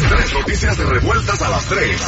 Tres noticias de revueltas a las tres.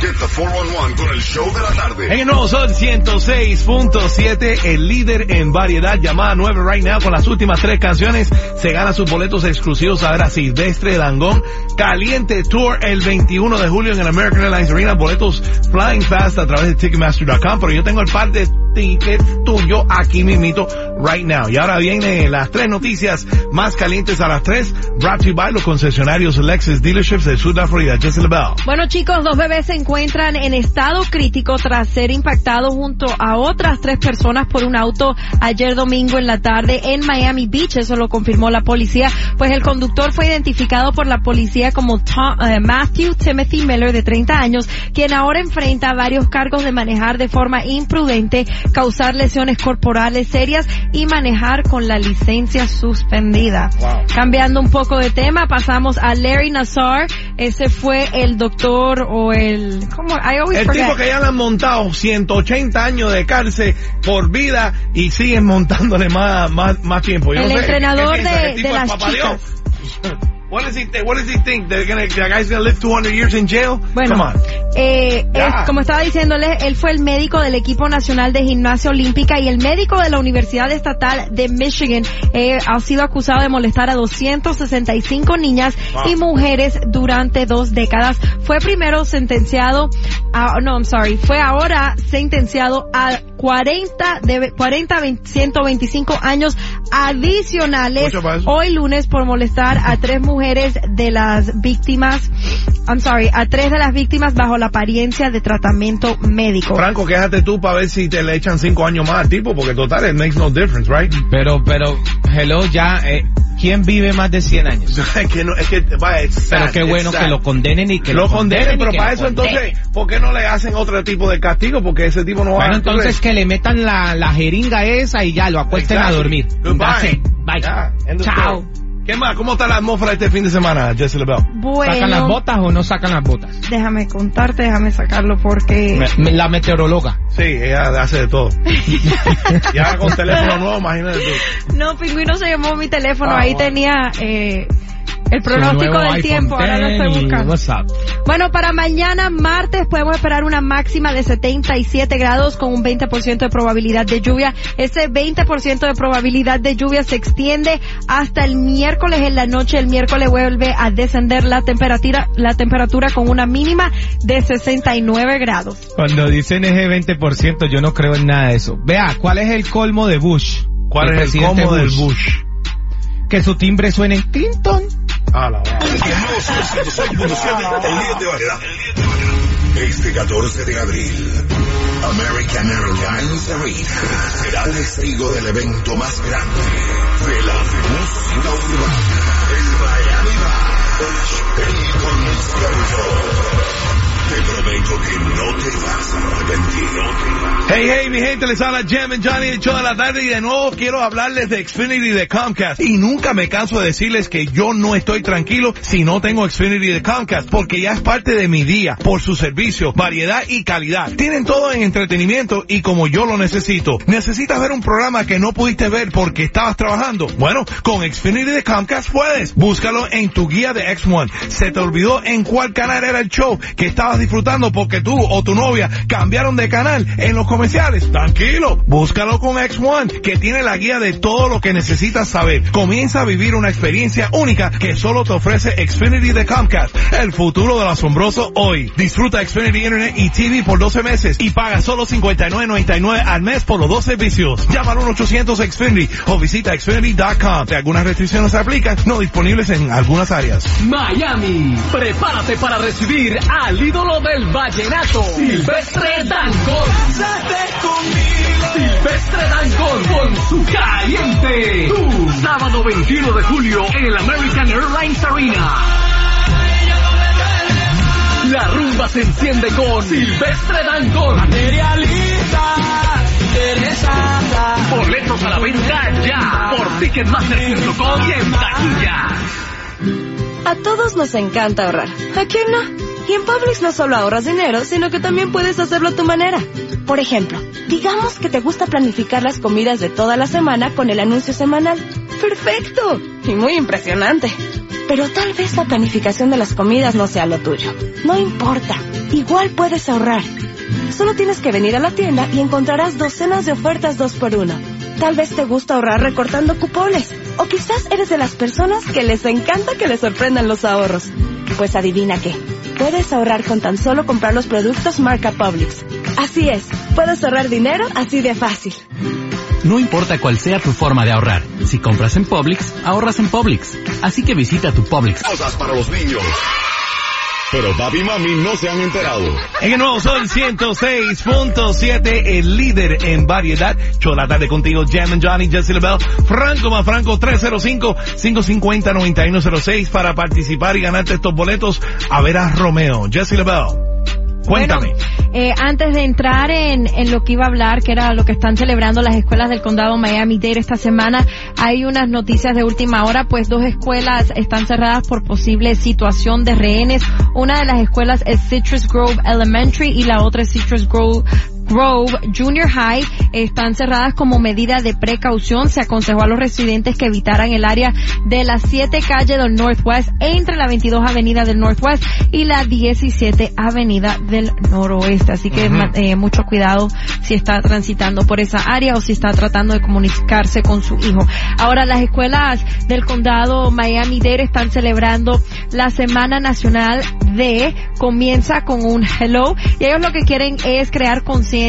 Get the 411 con el show de la tarde. En el nuevo Sol 106.7, el líder en variedad llamada 9 right now con las últimas tres canciones. Se gana sus boletos exclusivos a ver a Silvestre Dangón. Caliente Tour el 21 de julio en el American Airlines Arena. Boletos flying fast a través de Ticketmaster.com. Pero yo tengo el par de tickets tuyo aquí mismito right now. Y ahora vienen las tres noticias más calientes a las tres. Brought to you by los concesionarios Lexus Dealerships sur de la Florida. Jessica Bell. Bueno chicos, dos bebés se encuentran en estado crítico tras ser impactados junto a otras tres personas por un auto ayer domingo en la tarde en Miami Beach. Eso lo confirmó la policía. Pues el conductor fue identificado por la policía como Tom- eh, Matthew Timothy Miller de 30 años, quien ahora enfrenta varios cargos de manejar de forma imprudente, causar lesiones corporales serias y manejar con la licencia suspendida. Cambiando un poco de tema, pasamos a Larry Nassar. Ese fue el doctor o el... ¿Cómo? I always El forget. tipo que ya le han montado 180 años de cárcel por vida y siguen montándole más, más, más tiempo. Yo El no sé, entrenador de- ¿El tipo de las papá Dios? What does he think? What does he think? They're gonna, the guy's gonna live 200 years in jail? Bueno, Come on. eh, es- como estaba diciéndole, él fue el médico del equipo nacional de gimnasia olímpica y el médico de la Universidad Estatal de Michigan eh, ha sido acusado de molestar a 265 niñas Wow. y mujeres durante dos décadas. Fue primero sentenciado a, no, I'm sorry, fue ahora sentenciado a 40 de 40 20, 125 años adicionales hoy lunes por molestar a tres mujeres de las víctimas, I'm sorry, a tres de las víctimas bajo la apariencia de tratamiento médico. Franco, quéjate tú para ver si te le echan cinco años más al tipo, porque total, it makes no difference, right? Pero, pero, hello, ya, eh, ¿quién vive más de 100 años? es que no, es que, vaya, Pero qué bueno que lo condenen y que lo lo, condenen, pero para eso condenen. entonces, ¿por qué no le hacen otro tipo de castigo? Porque ese tipo no va Bueno, a... entonces que le metan la, la jeringa esa y ya lo acuesten a dormir. Goodbye. Bye. Chao. ¿Qué más? ¿Cómo está la atmósfera este fin de semana, Jessica Bell? ¿Sacan las Bueno, botas o no sacan las botas? déjame contarte, déjame sacarlo porque... Me- la meteoróloga. Sí, ella hace de todo. y ahora con teléfono nuevo, imagínate tú. No, Pingüino se llamó mi teléfono, Ah, ahí bueno. tenía eh, el pronóstico del tiempo, ahora lo 10 estoy buscando. Bueno, para mañana martes podemos esperar una máxima de 77 grados con un 20% de probabilidad de lluvia. Ese 20% de probabilidad de lluvia se extiende hasta el miércoles en la noche. El miércoles vuelve a descender la temperatura, la temperatura con una mínima de 69 grados. Cuando dicen ese 20%, yo no creo en nada de eso. Vea, ¿cuál es el colmo de Bush? ¿Cuál El es el presidente combo del Bush? Que su timbre suene en Clinton. Ah, la. El nuevo Sol 106.7, el líder de variedad. Este 14 de abril, American Airlines Arena será el testigo del evento más grande de la música urbana. El Hey, hey, mi gente, les habla Jam and Johnny, el show de la tarde, y de nuevo quiero hablarles de Xfinity de Comcast. Y nunca me canso de decirles que yo no estoy tranquilo si no tengo Xfinity de Comcast, porque ya es parte de mi día, por su servicio, variedad y calidad. Tienen todo en entretenimiento y como yo lo necesito. ¿Necesitas ver un programa que no pudiste ver porque estabas trabajando? Bueno, con Xfinity de Comcast puedes. Búscalo en tu guía de X1. Se te olvidó en cuál canal era el show que estabas disfrutando porque tú o tu novia cambiaron de canal en los comerciales. Tranquilo, búscalo con X1, que tiene la guía de todo lo que necesitas saber. Comienza a vivir una experiencia única que solo te ofrece Xfinity de Comcast, el futuro del asombroso hoy. Disfruta Xfinity Internet y TV por 12 meses y paga solo 59.99 al mes por los dos servicios. Llama al 1-800 Xfinity o visita xfinity.com. Algunas restricciones se aplican, no disponibles en algunas áreas. Miami, prepárate para recibir al ídolo del vallenato, Silvestre Dangond. Silvestre Dangond con su caliente. Tu sábado 21 de julio en el American Airlines Arena. La rumba se enciende con Silvestre Dangond. Materialista, interesada. Boletos a la venta ya por Ticketmaster.com y en taquilla. A todos nos encanta ahorrar. ¿A quién no? Y en Publix no solo ahorras dinero, sino que también puedes hacerlo a tu manera. Por ejemplo, digamos que te gusta planificar las comidas de toda la semana con el anuncio semanal. ¡Perfecto! Y muy impresionante. Pero tal vez la planificación de las comidas no sea lo tuyo. No importa. Igual puedes ahorrar. Solo tienes que venir a la tienda y encontrarás docenas de ofertas dos por uno. Tal vez te gusta ahorrar recortando cupones. O quizás eres de las personas que les encanta que les sorprendan los ahorros. Pues adivina qué. Puedes ahorrar con tan solo comprar los productos marca Publix. Así es, puedes ahorrar dinero así de fácil. No importa cuál sea tu forma de ahorrar. Si compras en Publix, ahorras en Publix. Así que visita tu Publix. Cosas para los niños. Pero papi y mami no se han enterado. En el nuevo Sol 106.7, el líder en variedad. Yo la tarde contigo, Jam and Johnny, Jesse LaBelle, Franco más Franco, 305-550-9106 para participar y ganarte estos boletos a ver a Romeo. Jesse LaBelle. Cuéntame. Eh, antes de entrar en, en lo que iba a hablar, que era lo que están celebrando las escuelas del condado Miami-Dade esta semana, hay unas noticias de última hora, pues dos escuelas están cerradas por posible situación de rehenes. Una de las escuelas es Citrus Grove Elementary y la otra es Citrus Grove Grove Junior High están cerradas como medida de precaución. Se aconsejó a los residentes que evitaran el área de las 7 calles del Northwest entre la 22 Avenida del Northwest y la 17 Avenida del Noroeste. Así que eh, mucho cuidado si está transitando por esa área o si está tratando de comunicarse con su hijo. Ahora las escuelas del condado Miami-Dade están celebrando la Semana Nacional de comienza con un hello y ellos lo que quieren es crear conciencia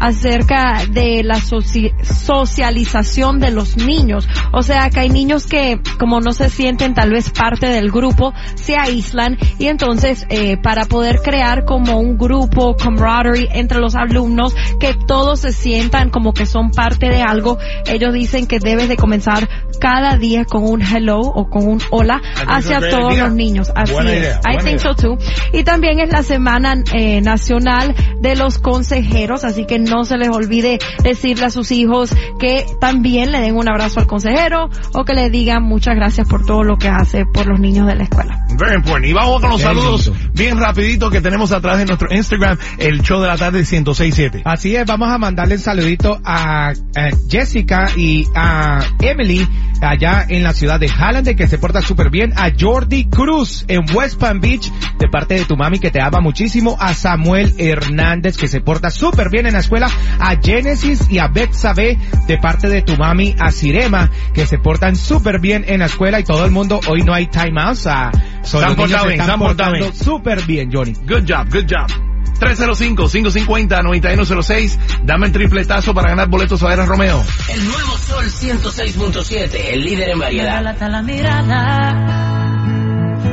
acerca de la soci socialización de los niños. O sea, que hay niños que como no se sienten tal vez parte del grupo, se aíslan y entonces eh, para poder crear como un grupo, camaraderie entre los alumnos, que todos se sientan como que son parte de algo, ellos dicen que debes de comenzar cada día con un hello o con un hola hacia todos los niños. Así Buena es. idea, I think idea. so too. Y también es la semana eh, nacional de los consejeros, así que no se les olvide decirle a sus hijos que también le den un abrazo al consejero o que le digan muchas gracias por todo lo que hace por los niños de la escuela. Very important. Y vamos con los saludos lindo. bien rapidito que tenemos atrás de nuestro Instagram, el show de la tarde 1067. Así es, vamos a mandarle un saludito a, Jessica y a Emily allá en la ciudad de Halland que se porta súper bien, a Jordi Cruz en West Palm Beach de parte de tu mami que te ama muchísimo, a Samuel Hernández que se porta súper bien en la escuela, a Genesis y a Beth Sabe de parte de tu mami, a Sirema que se portan súper bien en la escuela y todo el mundo, hoy no hay timeouts, a Se han portado bien, portado bien. súper bien, Johnny. Good job, good job. 305-550-9106. Dame el tripletazo para ganar boletos a ver a Romeo. El nuevo Sol 106.7, el líder en variedad. La mirada.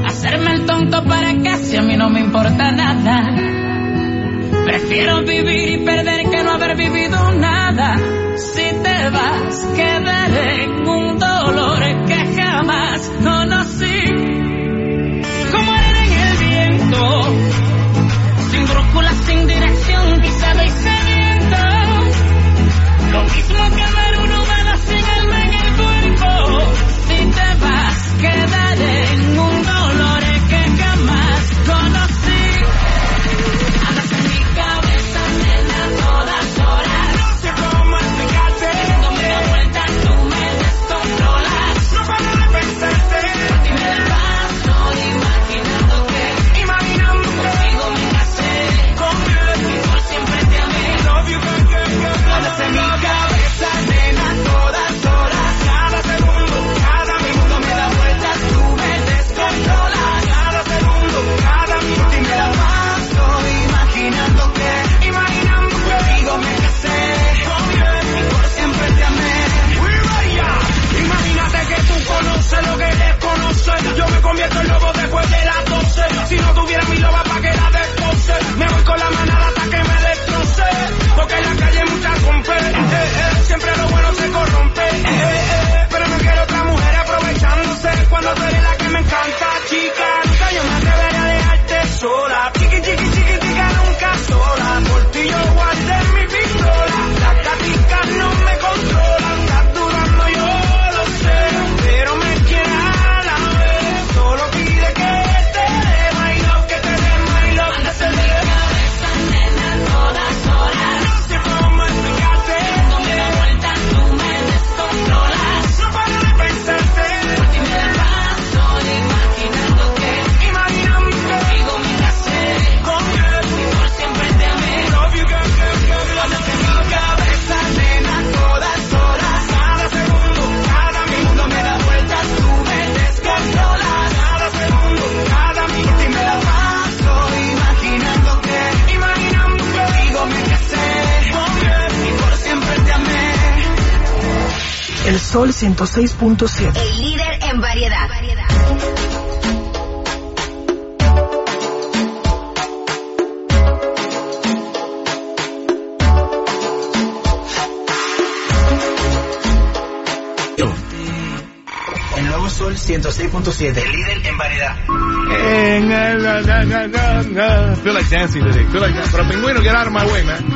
Hacerme el tonto para que si a mí no me importa nada. Prefiero vivir y perder que no haber vivido nada. Si te vas, quedaré en un dolor que jamás conocí. Como arena en el viento, sin brújula, sin dirección, pisado y sediento. Lo Sol 106.7. El líder en variedad. El nuevo Sol 106.7, el líder en variedad. Eh, na, na, na, na, na. Feel like dancing today. Feel like that. Pero pingüino, get out of my way, man.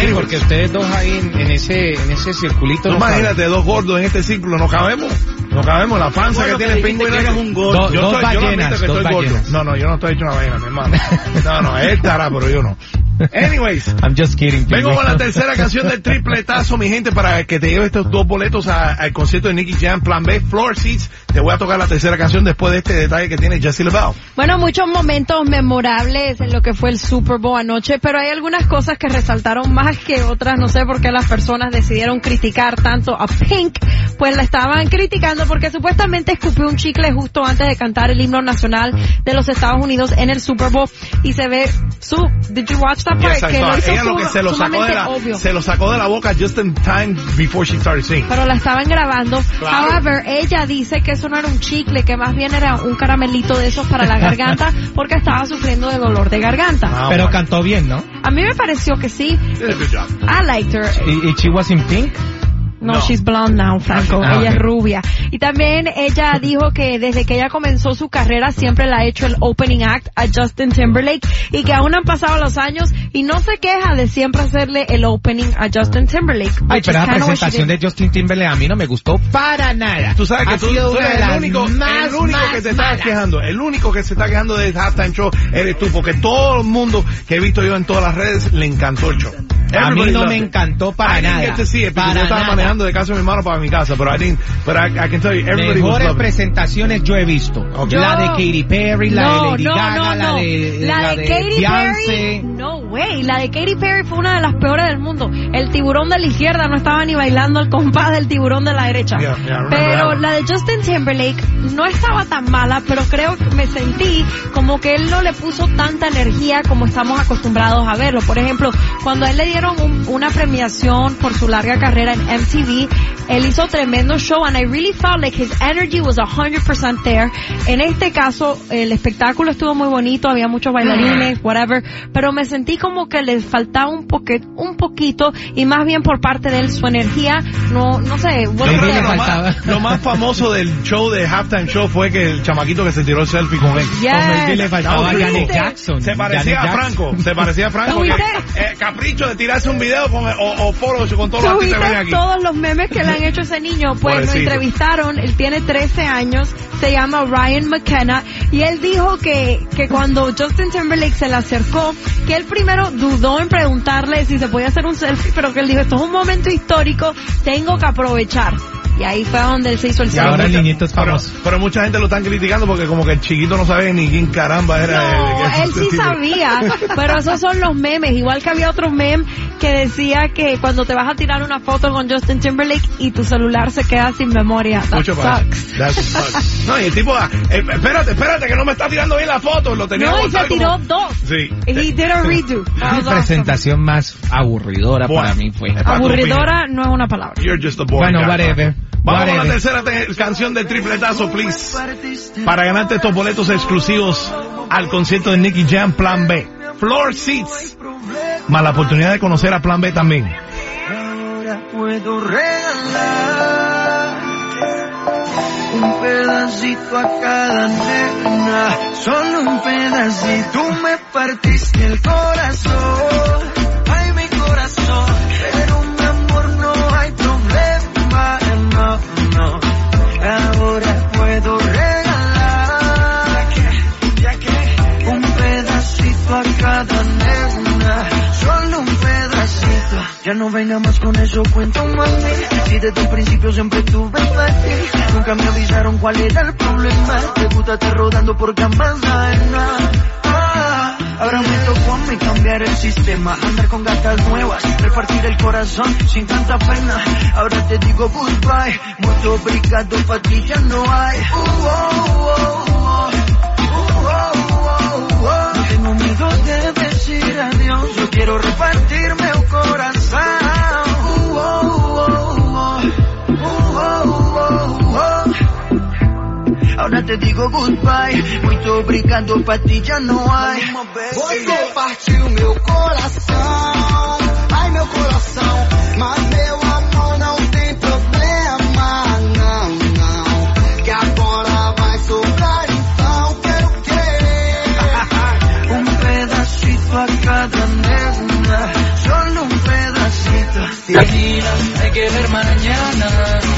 Sí, porque ustedes dos ahí en, en ese en ese circulito. No imagínate, dos gordos en este círculo, no cabemos. No cabemos, la panza Bueno, que tiene pingüino. que eras un gordo. Do- Yo dos estoy- yo ballenas, admito que dos estoy gordo. ballenas. No, no, yo no estoy hecho una ballena, mi hermano. No, no, él estará, pero yo no. Anyways, I'm just kidding. vengo con la tercera canción del tripletazo, mi gente, para que te lleve estos dos boletos a- al concierto de Nicky Jam, Plan B, Floor Seats. Te voy a tocar la tercera canción después de este detalle que tiene Jessie LaBelle. Bueno, muchos momentos memorables en lo que fue el Super Bowl anoche, pero hay algunas cosas que resaltaron más que otras. No sé por qué las personas decidieron criticar tanto a Pink, pues la estaban criticando porque supuestamente escupió un chicle justo antes de cantar el himno nacional de los Estados Unidos en el Super Bowl y se ve su. Did you watch that part? Yes, I que lo hizo Ella lo que se lo sacó de la, obvio. se lo sacó de la boca just in time before she started singing. pero la estaban grabando. Claro. However, ella dice que eso no era un chicle, que más bien era un caramelito de esos para la garganta, porque estaba sufriendo de dolor de garganta. Ah, Pero bueno. cantó bien, ¿no? A mí me pareció que sí. Did a good job. I liked her. Y she was in pink. No, No. she's blonde now, Franco. Ah, ella ok. es rubia. Y también ella dijo que desde que ella comenzó su carrera siempre le ha hecho el opening act a Justin Timberlake y que aún han pasado los años y no se queja de siempre hacerle el opening a Justin Timberlake. Ay, pero la presentación de Justin Timberlake a mí no me gustó para nada. Tú sabes que Ha tú, sido tú eres el único, más, el único más que te está quejando, el único que se está quejando del halftime show eres tú, porque todo el mundo que he visto yo en todas las redes le encantó el show. A mí Everybody no me it. encantó para I nada. Para nada. Manejando de casa de mi hermano para mi casa, pero I didn't, but I, I can tell you, everybody was Mejores presentaciones yo he visto. Ok. La de Katy Perry, la no, de Lady no, Gaga, no, la de, la de Katy. Perry. No way. La de Katy Perry fue una de las peores del mundo. El tiburón de la izquierda no estaba ni bailando al compás del tiburón de la derecha. Yeah, yeah, pero la de Justin Timberlake no estaba tan mala, pero creo que me sentí como que él no le puso tanta energía como estamos acostumbrados a verlo. Por ejemplo, cuando a él le dieron un- una premiación por su larga carrera en MTV, él hizo tremendo show and I really felt like his energy was 100% there. En este caso, el espectáculo estuvo muy bonito, había muchos bailarines, whatever, pero me sentí como que le faltaba un poquito, un poquito y más bien por parte de él su energía, no, no sé, Yo creo le que lo faltaba. más, lo más famoso del show de halftime show fue que el chamaquito que se tiró el selfie con él. Yes. Como el que le faltaba a ¿Tuviste? Janet Jackson. Se parecía Janet a Jackson. Franco, se parecía a Franco. Que, eh, capricho de tirarse un video con, o, o con todos los artistas que ¿Tuviste ven aquí. todos los memes que le han hecho a ese niño? Pues lo entrevistaron, él tiene 13 años, se llama Ryan McKenna, y él dijo que, que cuando Justin Timberlake se le acercó, que él primero dudó en preguntarle si se podía hacer un selfie, pero que él dijo, esto es un momento histórico, tengo que aprovechar. Y ahí fue donde él se hizo el Y ahora el niñito es Pero, famoso. pero mucha gente lo están criticando porque como que el chiquito no sabe ni quién caramba era. No, que- él sí sabía, pero esos son los memes. Igual que había otro meme que decía que cuando te vas a tirar una foto con Justin Timberlake y tu celular se queda sin memoria. That Mucho sucks. That sucks. No, y el tipo, ah, eh, espérate, espérate, que no me está tirando bien la foto. Lo tenía No, y se tiró como- dos. Sí. He did a redo. Awesome. presentación más aburridora Bueno. para mí fue. Aburridora no es una palabra. You're just a boring Bueno, guy. whatever. Vamos con la tercera te- canción del tripletazo, please. Para ganarte estos boletos exclusivos al concierto de Nicky Jam Plan B. Floor Seats. Más la oportunidad de conocer a Plan B también. Ahora puedo regalar un pedacito a cada nena, solo un pedacito. Tú me partiste el corazón, Ya no venga más con eso, cuento mami. Si desde el principio siempre tuve ti, nunca me avisaron cuál era el problema. Te gusta estar rodando por camas. Ah, Ahora me tocó a mí cambiar el sistema, andar con gatas nuevas, repartir el corazón sin tanta pena. Ahora te digo goodbye, mucho obrigado para ti ya no hay. Uh, oh, oh, oh. Oh, oh, tengo miedo de decir adiós, yo quiero repartirme te digo goodbye. Muito obrigado, pra ti já não há. Você partiu meu coração. Ai, meu coração. Mas meu amor não tem problema. Não, não. Que agora vai sobrar, então quero querer. Um pedacito a cada nena. Solo un pedacito. Tranquila, hay que ver mañana.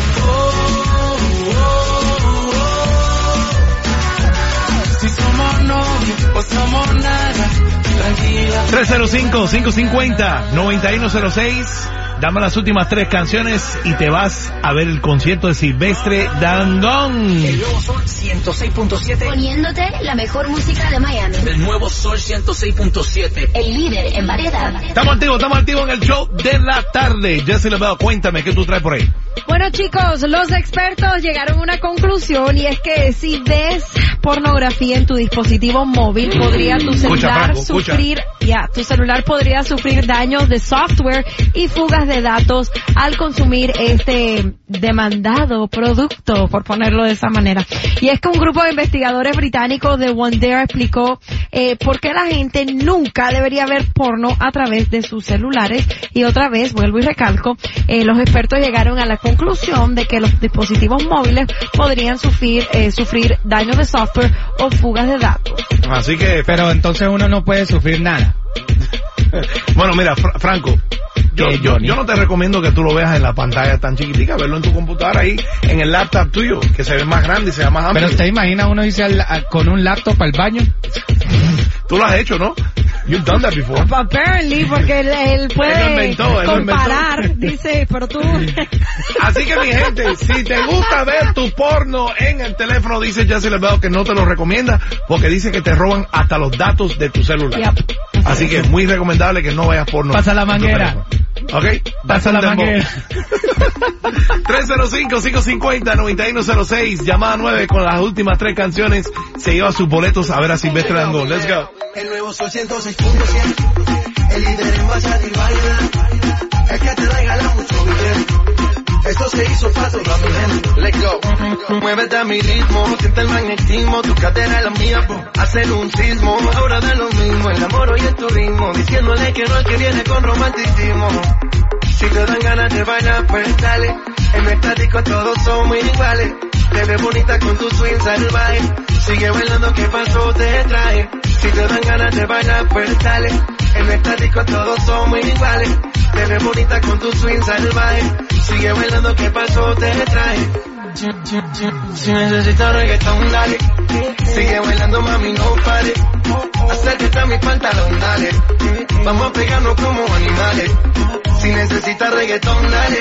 305-550-9106. Dame las últimas tres canciones y te vas a ver el concierto de Silvestre Dangón. El nuevo Sol 106.7. Poniéndote la mejor música de Miami. El nuevo Sol 106.7. El líder en variedad. Estamos activos, estamos activos en el show de la tarde. Jessy Lebeo, cuéntame qué tú traes por ahí. Bueno chicos, los expertos llegaron a una conclusión y es que si ves pornografía en tu dispositivo móvil, podría tu Escucha, celular Franco, sufrir, ya, tu celular podría sufrir daños de software y fugas de datos al consumir este demandado producto, por ponerlo de esa manera. Y es que un grupo de investigadores británicos de Wondera explicó eh, por qué la gente nunca debería ver porno a través de sus celulares. Y otra vez, vuelvo y recalco, eh, los expertos llegaron a la conclusión de que los dispositivos móviles podrían sufrir, eh, sufrir daños de software o fugas de datos. Así que, Pero entonces uno no puede sufrir nada. bueno, mira, Fra- Franco. Yo, no te recomiendo que tú lo veas en la pantalla tan chiquitica, verlo en tu computadora ahí, en el laptop tuyo, que se ve más grande y se ve más amplio. Pero usted imagina uno dice al- a- con un laptop al baño. Tú lo has hecho, ¿no? You've done that before. Apparently, porque él, él puede Él inventó, comparar, dice, pero tú... Así que mi gente, si te gusta ver tu porno en el teléfono, dice Jessy Lebeo que no te lo recomienda porque dice que te roban hasta los datos de tu celular. Yep. Así que es muy recomendable que no veas porno. Pasa la en tu manguera. ¿Ok? Pasa la manguera. dembow. 305-550-9106. Llamada 9 con las últimas tres canciones. Se lleva sus boletos a ver a Silvestre Dangond. Let's go. El nuevo Sol 106.7, el líder en bachata y variedad, el que te regala mucho billete. Esto se hizo para toda mi gente. Let's go. Muévete a mi ritmo, siente el magnetismo, tu cadera es la mía, po. hacen un sismo. Ahora da lo mismo, el amor y el turismo, diciéndole que no al que viene con romanticismo. Si te dan ganas de bailar, pues dale. En mi estático todos somos iguales. Te ves bonita con tu swing salvaje. Sigue bailando, ¿qué pasó? Te traje. Si te dan ganas de bailar, pues dale. En mi estático todos somos iguales. Te ves bonita con tu swing salvaje. Sigue bailando, ¿qué pasó? Te traje. Si necesitas reggaetón, dale. Sigue bailando, mami, no pare. Acércate a mi pantalón, dale. Vamos a pegarnos como animales. Si necesitas reggaetón, dale.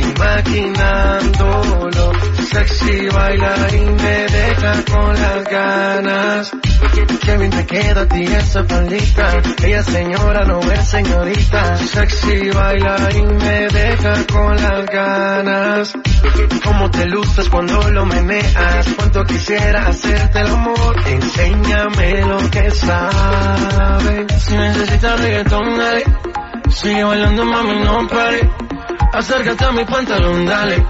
imaginándolo sexy bailar y me deja con las ganas. Qué bien te queda a ti esa palita. Ella señora, no es señorita. Sexy bailar y me deja con las ganas. Cómo te luces cuando lo meneas. Cuánto quisiera hacerte el amor. Enséñame lo que sabes. Si necesitas reggaetón, dale. Sigue bailando, mami, no pare. Acércate a mi pantalón, dale.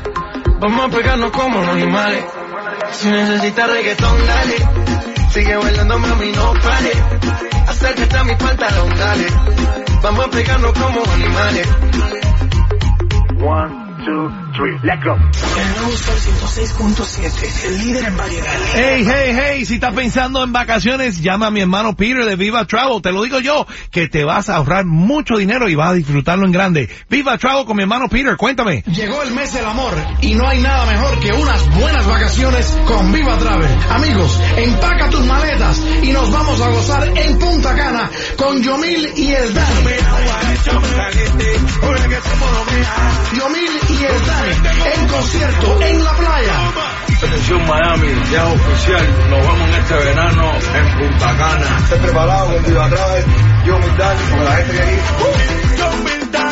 Vamos a pegarnos como los animales. Si necesitas reggaetón, dale. Sigue bailando, mami, no pare. Acércate a mi pantalón, dale. Vamos a pegarnos como animales. One, two, three, let's go. El nuevo Sol 106.7, el líder en variedad. Hey, hey, hey, si estás pensando en vacaciones, llama a mi hermano Peter de Viva Travel. Te lo digo yo, que te vas a ahorrar mucho dinero y vas a disfrutarlo en grande. Viva Travel con mi hermano Peter, cuéntame. Llegó el mes del amor y no hay nada mejor que unas buenas vacaciones con Viva Travel. Amigos, empaca tus maletas y nos vamos a gozar en Punta Cana con Yomil y el Dani. Yomil y el Dani en concierto en la playa. Atención Miami, ya oficial, nos vamos en este verano en Punta Cana. Estoy preparado con Viva Travel, yo mi Dani, con la gente que aquí.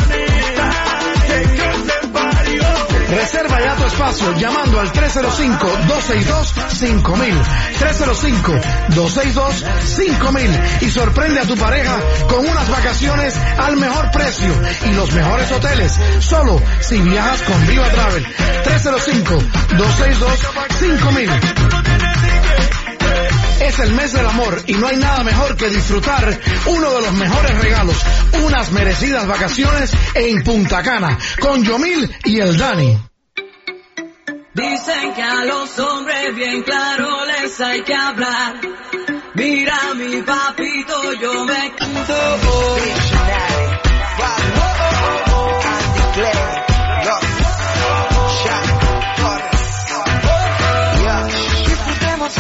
Espacio llamando al 305-262-5000. 305-262-5000 y sorprende a tu pareja con unas vacaciones al mejor precio y los mejores hoteles. Solo si viajas con Viva Travel. 305-262-5000. Es el mes del amor y no hay nada mejor que disfrutar uno de los mejores regalos, unas merecidas vacaciones en Punta Cana, con Yomil y el Dani. Dicen que a los hombres bien claro les hay que hablar. Mira mi papito, yo me canto hoy. Disfrutemos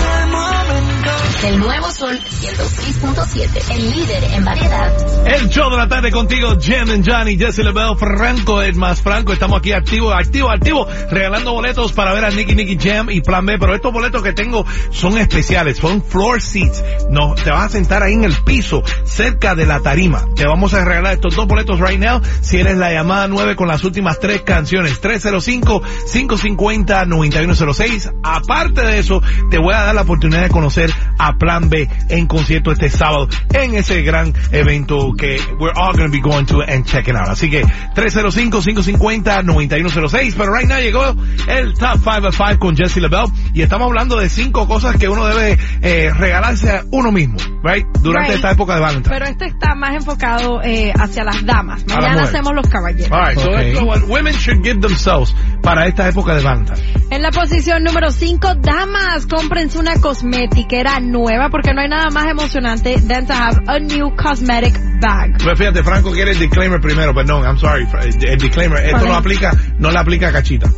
el nuevo Sol 106.7, el líder en variedad. El show de la tarde contigo, Jem and Johnny, Jesse LeBell, Franco, el más Franco. Estamos aquí activo, activo, activo, regalando boletos para ver a Nicky Nicky Jam y Plan B. Pero estos boletos que tengo son especiales, son floor seats. No, te vas a sentar ahí en el piso, cerca de la tarima. Te vamos a regalar estos dos boletos right now. Si eres la llamada 9 con las últimas tres canciones, 305-550-9106. Aparte de eso, te voy a dar la oportunidad de conocer a Plan B en concierto este sábado en ese gran evento que we're all going to be going to and checking out. Así que 305-550-9106. Pero right now llegó el Top 5 of 5 con Jesse LaBelle y estamos hablando de cinco cosas que uno debe eh, regalarse a uno mismo, right? Durante Right. esta época de Valentine. Pero este está más enfocado eh, hacia las damas. A la Mañana hacemos los caballeros. All right, so Okay. that's what women should give themselves para esta época de Valentine. En la posición número 5, damas, cómprense una cosmetiquera nueva porque no hay nada más emocionante than to have a new cosmetic bag. Pues fíjate, Franco quiere el disclaimer primero, perdón, I'm sorry, el disclaimer, esto ¿Cuál no aplica, no le aplica a Cachita.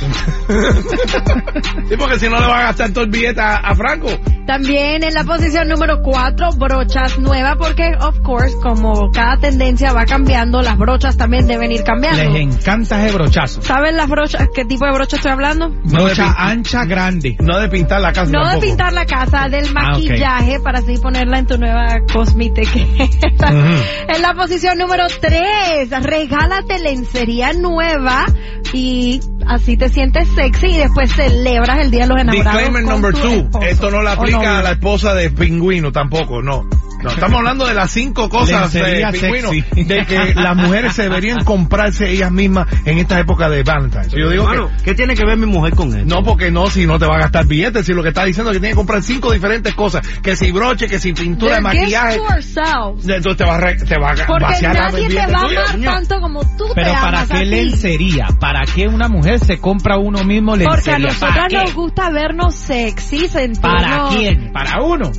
sí, porque si no le va a gastar todo el billete a, a Franco. También en la posición número 4, brochas nuevas porque, of course, como cada tendencia va cambiando, las brochas también deben ir cambiando. Les encanta ese brochazo. ¿Saben las brochas? ¿Qué tipo de brocha estoy hablando? Brocha ancha, grande. No de pintar la casa No de pintar la casa, del Ah, maquillaje para así ponerla en tu nueva. Ujú. En la posición número 3, regálate lencería nueva y así te sientes sexy y después celebras el Día de los Enamorados. Disclaimer number two. esposo Esto no le o aplica a la esposa de Pingüino tampoco, no. No, estamos hablando de las cinco cosas de Lencería Pingüino de que las mujeres se deberían comprarse ellas mismas en esta época de Valentine's. Yo digo Hermano, que ¿qué tiene que ver mi mujer con esto? no, porque no, si no te va a gastar billetes, si lo que está diciendo es que tiene que comprar cinco diferentes cosas, que si broche, que si pintura de maquillaje, entonces te va a, re- te va a Porque vaciar la nadie te va a tuyo, amar señor. tanto como tú Pero te ¿para amas qué lencería? ¿Para qué una mujer se compra uno mismo lencería? Porque a nosotras ¿Para qué? nos gusta vernos sexy, sentirnos... ¿Para quién? ¿Para uno?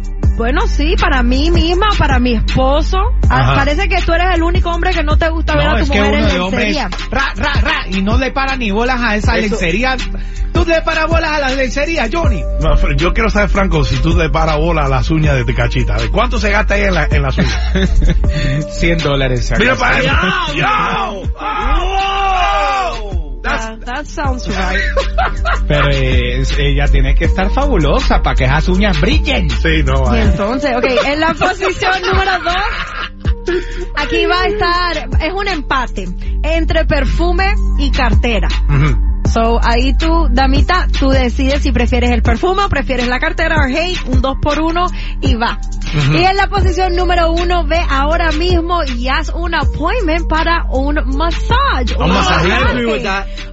Bueno, sí, para mí misma, para mi esposo. Ah, Ajá. Parece que tú eres el único hombre que no te gusta ver a tu es que mujer uno en hombres lencería. ra, ra, ra, y no le para ni bolas a esa Eso- lencería. ¿Tú le paras bolas a la lencería, Johnny? No, yo quiero saber, Franco, si tú le paras bola a las uñas de tu cachita. ¿De ¿Cuánto se gasta ahí en, la, en las uñas? 100 dólares. se Mira para allá. ¡Yo! ¡Wow! That sounds right. Pero eh, ella tiene que estar fabulosa para que esas uñas brillen. Sí, no, Y entonces, ok, en la posición número dos, aquí va a estar, es un empate entre perfume y cartera. Ujú. So, ahí tú, damita, tú decides si prefieres el perfume o prefieres la cartera o hey, un dos por uno y va. Y en la posición número uno, ve ahora mismo y haz un appointment para un massage. Un masaje.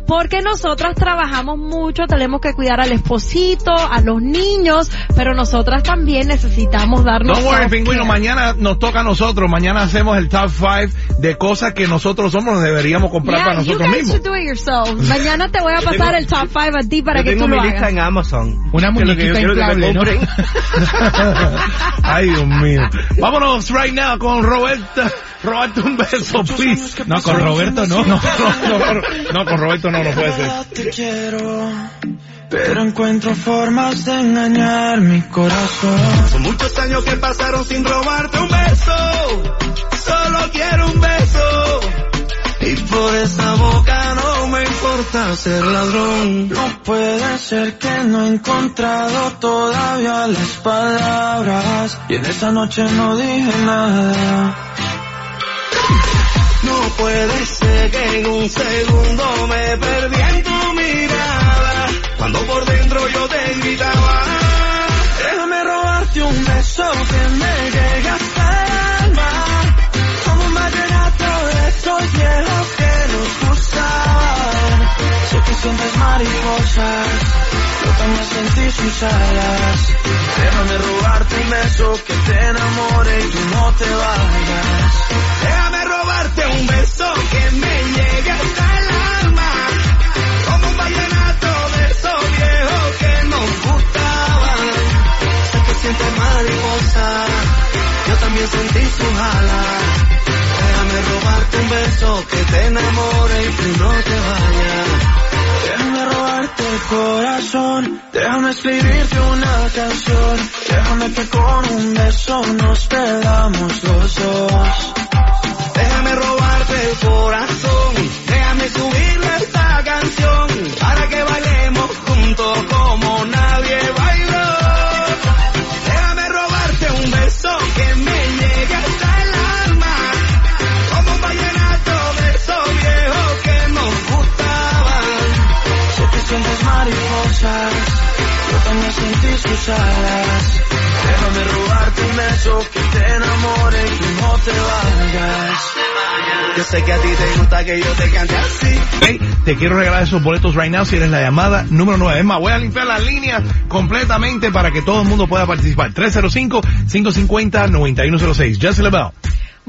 Porque nosotras trabajamos mucho, tenemos que cuidar al esposito, a los niños, pero nosotras también necesitamos darnos Don't worry, pingüino, mañana nos toca a nosotros, mañana hacemos el top 5 de cosas que nosotros somos, nos deberíamos comprar Yeah, para you nosotros guys mismos. do it. Mañana te voy a Yo pasar tengo- el top 5 a ti para Yo que tengo tú mi lo lista hagas. en Amazon. Una muñequita inflable, ¿no? Ay, Dios mío. Vámonos right now con Roberto. Roberto, un beso, please. No, con Roberto no. No, no, no, no, con Roberto no, no puede ser. Te quiero, pero encuentro formas de engañar mi corazón. Son muchos años que pasaron sin robarte un beso. Solo quiero un beso. Y por esa boca no me importa ser ladrón. No puede ser que no he encontrado todavía las palabras. Y en esa noche no dije nada. No puede ser que en un segundo me perdí en tu mirada. invitaba. Déjame robarte un beso que me sientes mariposas, yo también sentí sus alas. Déjame robarte un beso que te enamore y tú no te vayas. Déjame robarte un beso que me llegue hasta el alma. Como un vallenato Yo también sentí sus alas. Déjame robarte un beso que te enamore y tú no te vayas. Déjame robarte el corazón, déjame escribirte una canción. Déjame que con un beso nos perdamos los dos. Déjame robarte el corazón, déjame subir esta canción para que bailemos juntos como nadie Déjame robarte un beso que te enamore y no te vayas. Yo sé que a ti te gusta que yo te cante así. Hey, te quiero regalar esos boletos right now si eres la llamada número 9. Es más, voy a limpiar las líneas completamente para que todo el mundo pueda participar. 305-550-9106. Just LaBelle.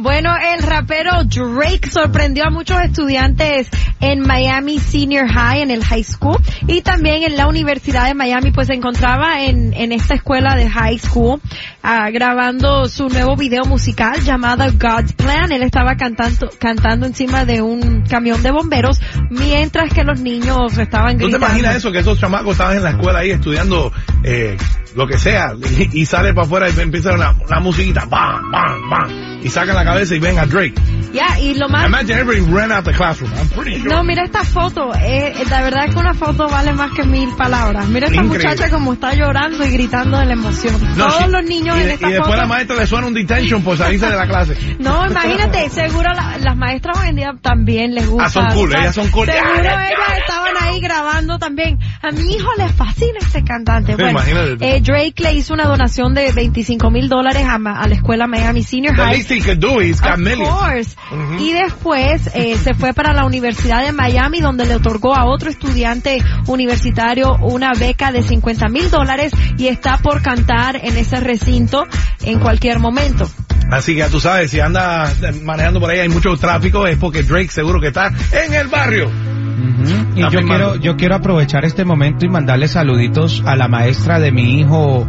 Bueno, el rapero Drake sorprendió a muchos estudiantes en Miami Senior High, en el high school, y también en la Universidad de Miami, pues se encontraba en, en esta escuela de high school ah, grabando su nuevo video musical llamado God's Plan. Él estaba cantando, cantando encima de un camión de bomberos, mientras que los niños estaban ¿Tú te gritando. imaginas eso? Que esos chamacos estaban en la escuela ahí estudiando eh, lo que sea y, y sale para afuera y empieza una, una musiquita, bam, bam, bam, y sacan la cabeza y ven a Drake. Ya, y lo más... Imagine everybody ran out the classroom. I'm pretty sure. No, mira esta foto. Eh, eh, la verdad es que una foto vale más que mil palabras. Mira esta Increíble. muchacha como está llorando y gritando de la emoción. No, Todos sí. los niños y, en esta y después foto. la maestra le suena un detention por salirse de la clase. No, imagínate, seguro la- las maestras hoy en día también les gusta. Ah, son cool, ellas son cool. Seguro ellas estaban ahí grabando también. A mi hijo le fascina este cantante. Sí, Bueno, imagínate eh, Drake le hizo una donación de 25 mil dólares a, a la escuela Miami Senior The High. least he could do, Of millions. course. Y después eh, se fue para la Universidad de Miami donde le otorgó a otro estudiante universitario una beca de 50 mil dólares y está por cantar en ese recinto en cualquier momento. Así que ya tú sabes, si anda manejando por ahí hay mucho tráfico, es porque Drake seguro que está en el barrio. Y yo quiero, yo quiero aprovechar este momento y mandarle saluditos a la maestra de mi hijo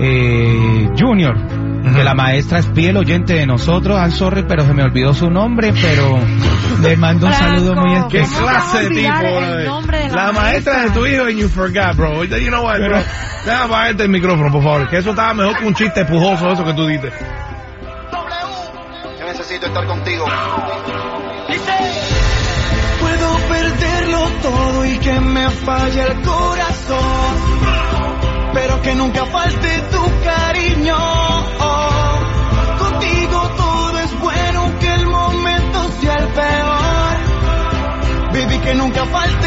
eh, Junior. Que la maestra es fiel oyente de nosotros, I'm sorry, pero se me olvidó su nombre, pero le mando un saludo muy ¿Qué especial. clase de tipo? brother? la maestra de tu hijo and you forgot, bro. You know what, bro? Déjame apagarte el micrófono, por favor, que eso estaba mejor que un chiste pujoso, eso que tú dices. Yo necesito estar contigo. Puedo perderlo todo y que me falle el corazón, pero que nunca falte tu cariño. Que nunca falte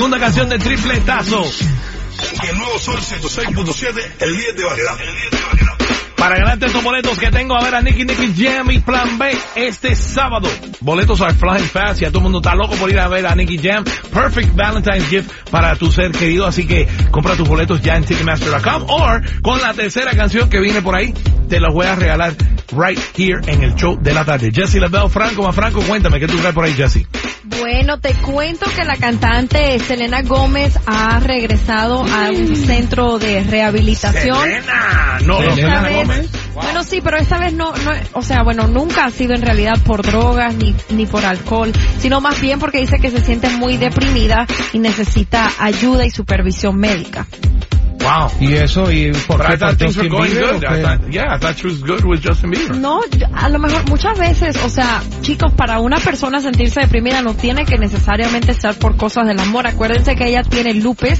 Segunda canción de tripletazo. El nuevo Sol 106.7, el líder de variedad. Para ganarte estos boletos que tengo a ver a Nicky Nicky Jam y Plan B este sábado. Boletos are flying fast. Ya todo el mundo está loco por ir a ver a Nicky Jam. Perfect Valentine's gift para tu ser querido. Así que compra tus boletos ya en Ticketmaster.com o con la tercera canción que viene por ahí. Te los voy a regalar right here en el show de la tarde. Jesse LaBelle Franco, más Franco, cuéntame, ¿qué tú traes por ahí, Jesse? Bueno, te cuento que la cantante Selena Gómez ha regresado a un centro de rehabilitación. Selena, no, Selena vez- Gómez. Bueno, sí, pero esta vez no, no, o sea, bueno, nunca ha sido en realidad por drogas ni, ni por alcohol, sino más bien porque dice que se siente muy deprimida y necesita ayuda y supervisión médica. Wow. Y eso, y por But I qué thought por things were Justin going Bieber, good. ¿o I thought, yeah, I thought she was good with Justin Bieber. No, a lo mejor muchas veces, o sea, chicos, para una persona sentirse deprimida no tiene que necesariamente estar por cosas del amor. Acuérdense que ella tiene lupus,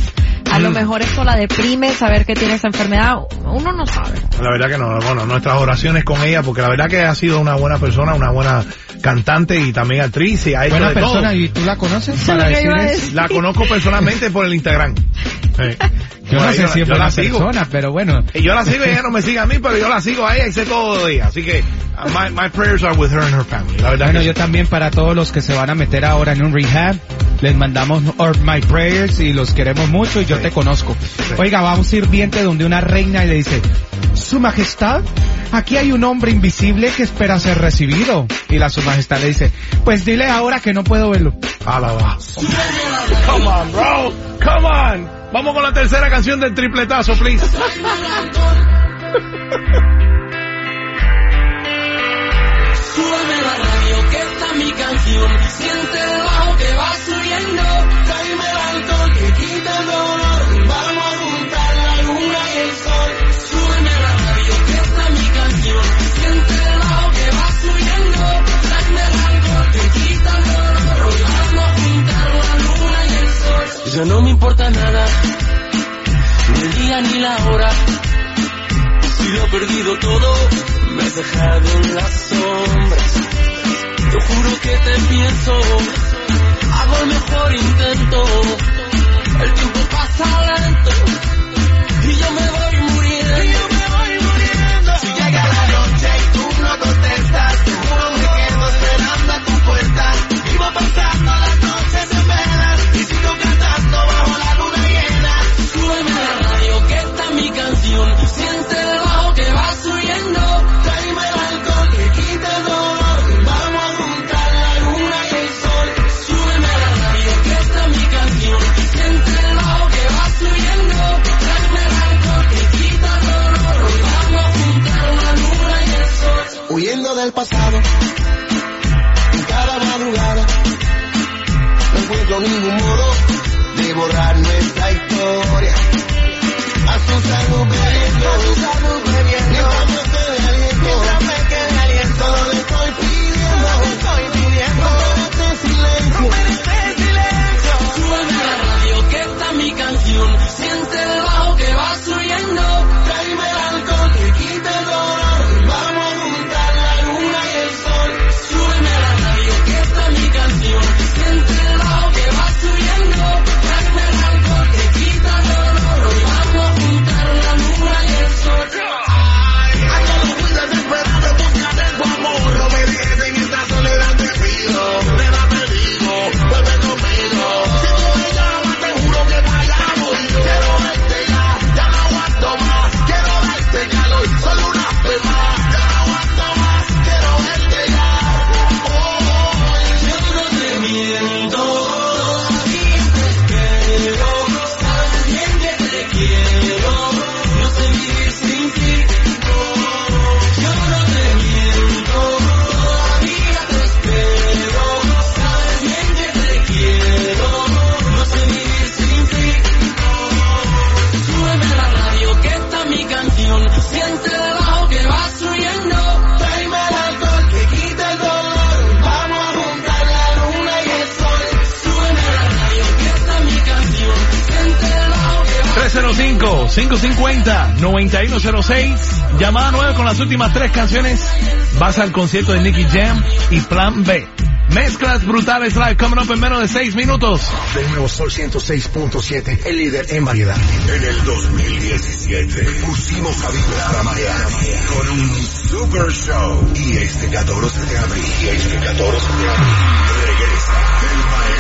a lo Mm. mejor esto la deprime, saber que tiene esa enfermedad, uno no sabe. La verdad que no, bueno, nuestras oraciones con ella, porque la verdad que ha sido una buena persona, una buena cantante y también actriz y ha hecho Buena de persona, todo. ¿y tú la conoces? Eso Para eso. decir. La conozco personalmente por el Instagram. Sí. Yo Por no sé si es yo la buena sigo. persona, pero bueno. Y yo la sigo y ella no me sigue a mí, pero yo la sigo a ella y sé todo de ella. Así que uh, my, my prayers are with her and her family. La verdad Bueno, que yo también para todos los que se van a meter ahora en un rehab, les mandamos my prayers y los queremos mucho y yo te conozco. Oiga, va un sirviente donde una reina y le dice, Su Majestad, aquí hay un hombre invisible que espera ser recibido. Y la Su Majestad le dice, pues dile ahora que no puedo verlo. Alaba. Come on, bro. Come on. Vamos con la tercera canción del tripletazo, please. Ni la hora. Si lo he perdido todo, me has dejado en las sombras. Te juro que te pienso, hago el mejor intento. El tiempo pasa lento y yo me voy muriendo. Y yo me voy muriendo. Si llega la noche y tú no contestas, te juro me quedo esperando a tu puerta. Vivo pasando las noches 550-9106. Llamada 9 con las últimas tres canciones. Vas al concierto de Nicky Jam y Plan B. Mezclas brutales live coming up en menos de 6 minutos. El nuevo Sol 106.7, el líder en variedad. En el 2017 pusimos a vibrar a Miami con un super show. Y este 14 de abril, y este 14 de abril, regresa el Miami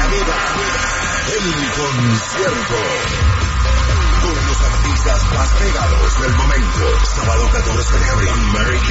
el concierto. Con los artistas más pegados del momento. Sábado 14 de abril, American